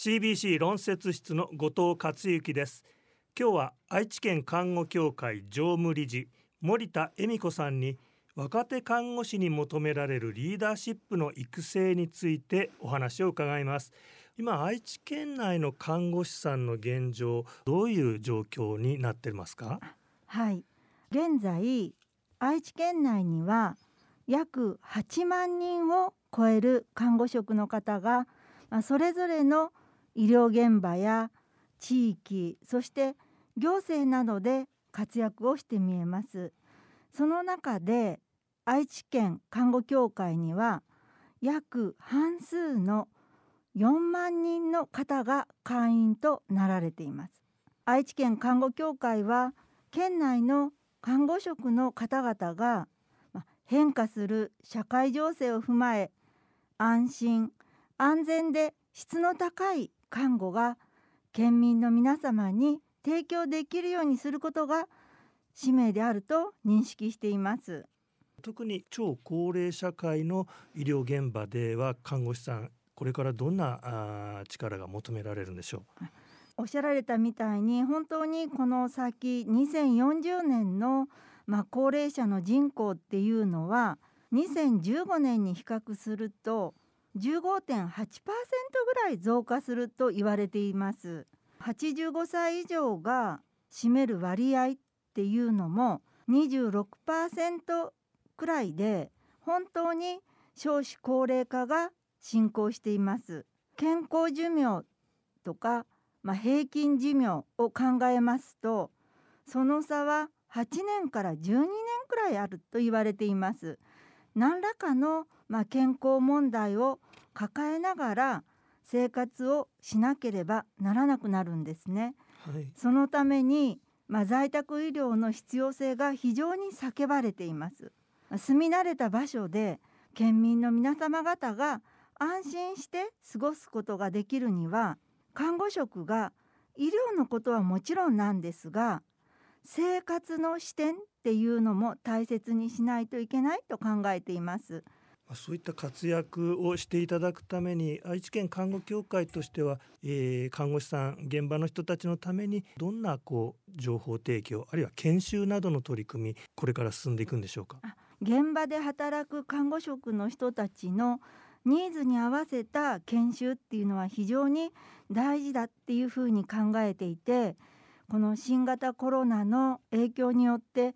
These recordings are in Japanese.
CBC 論説室の後藤克之です。今日は愛知県看護協会常務理事森田恵美子さんに若手看護師に求められるリーダーシップの育成についてお話を伺います。今愛知県内の看護師さんの現状どういう状況になってますか？はい。現在愛知県内には約8万人を超える看護職の方がそれぞれの医療現場や地域そして行政などで活躍をして見えます。その中で愛知県看護協会には約半数の4万人の方が会員となられています。愛知県看護協会は県内の看護職の方々が変化する社会情勢を踏まえ安心安全で質の高い看護が県民の皆様に提供できるようにすることが使命であると認識しています。特に超高齢社会の医療現場では看護師さんこれからどんなあ力が求められるんでしょう？おっしゃられたみたいに本当にこの先2040年のまあ、高齢者の人口っていうのは2015年に比較すると15.8%ぐらい増加すると言われています。85歳以上が占める割合っていうのも26%くらいで本当に少子高齢化が進行しています。健康寿命とか、まあ、平均寿命を考えますとその差は8年から12年くらいあると言われています。何らかの、まあ、健康問題を抱えながら生活をしなければならなくなるんですね。はい、そのために、まあ、在宅医療の必要性が非常に叫ばれています。住み慣れた場所で県民の皆様方が安心して過ごすことができるには看護職が医療のことはもちろんなんですが生活の視点っていうのも大切にしないといけないと考えています。そういった活躍をしていただくために愛知県看護協会としては、えー、看護師さん現場の人たちのためにどんなこう情報提供あるいは研修などの取り組みこれから進んでいくんでしょうか？現場で働く看護職の人たちのニーズに合わせた研修っていうのは非常に大事だっていうふうに考えていてこの新型コロナの影響によって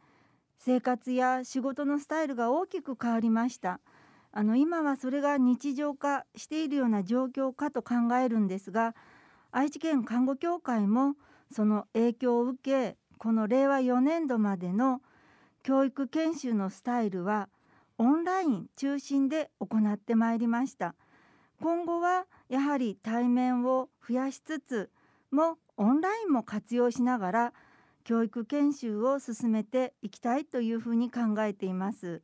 生活や仕事のスタイルが大きく変わりました。あの今はそれが日常化しているような状況かと考えるんですが愛知県看護協会もその影響を受けこの令和4年度までの教育研修のスタイルはオンライン中心で行ってまいりました。今後はやはり対面を増やしつつもオンラインも活用しながら教育研修を進めていきたいというふうに考えています。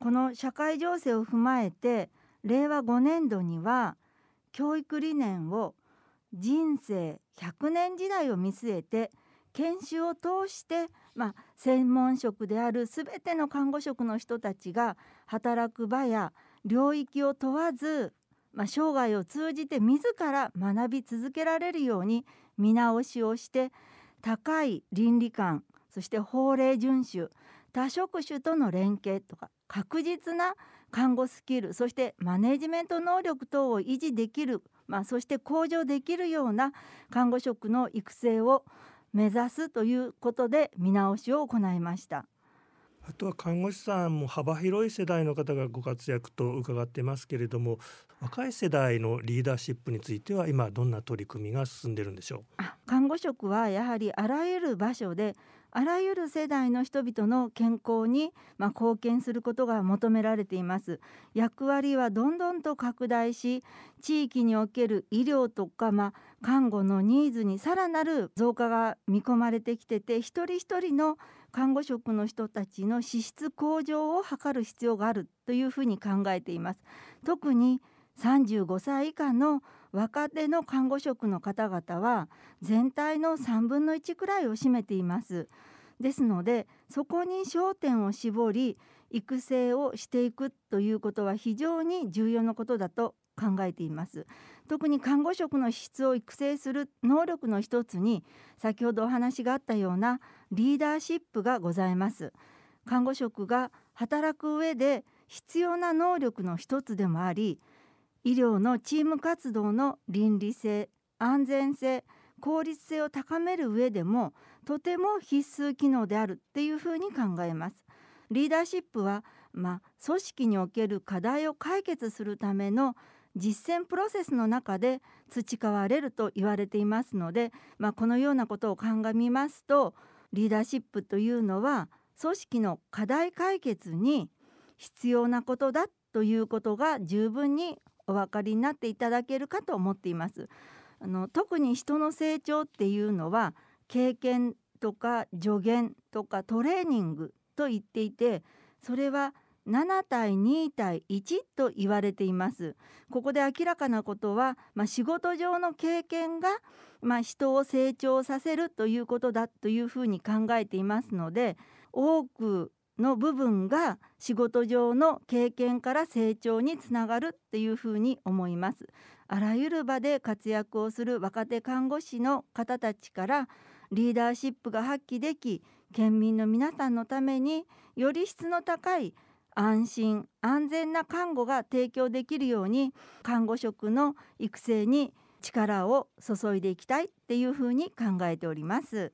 この社会情勢を踏まえて令和5年度には教育理念を人生100年時代を見据えて研修を通して、まあ、専門職である全ての看護職の人たちが働く場や領域を問わず、まあ、生涯を通じて自ら学び続けられるように見直しをして高い倫理観そして法令遵守多職種との連携とか確実な看護スキルそしてマネジメント能力等を維持できる、まあ、そして向上できるような看護職の育成を目指すということで見直しを行いました。あとは看護師さんも幅広い世代の方がご活躍と伺ってますけれども若い世代のリーダーシップについては今どんな取り組みが進んでるんでしょう？看護職はやはりあらゆる場所であらゆる世代の人々の健康に、まあ、貢献することが求められています。役割はどんどんと拡大し地域における医療とか、まあ、看護のニーズにさらなる増加が見込まれてきてて一人一人の看護職の人たちの資質向上を図る必要があるというふうに考えています。特に35歳以下の若手の看護職の方々は全体の3分の1くらいを占めています。ですのでそこに焦点を絞り育成をしていくということは非常に重要なことだと考えています。特に看護職の質を育成する能力の一つに先ほどお話があったようなリーダーシップがございます。看護職が働く上で必要な能力の一つでもあり医療のチーム活動の倫理性安全性効率性を高める上でもとても必須機能であるっていうふうに考えます。リーダーシップは、まあ、組織における課題を解決するための実践プロセスの中で培われると言われていますので、まあ、このようなことを鑑みますとリーダーシップというのは組織の課題解決に必要なことだということが十分にお分かりになっていただけるかと思っています。あの特に人の成長っていうのは経験とか助言とかトレーニングと言っていてそれは7対2対1と言われていますここで明らかなことは、まあ、仕事上の経験が、まあ、人を成長させるということだというふうに考えていますので多くの部分が仕事上の経験から成長につながるっていうふうに思いますあらゆる場で活躍をする若手看護師の方たちからリーダーシップが発揮でき県民の皆さんのためにより質の高い安心安全な看護が提供できるように看護職の育成に力を注いでいきたいっていうふうに考えております。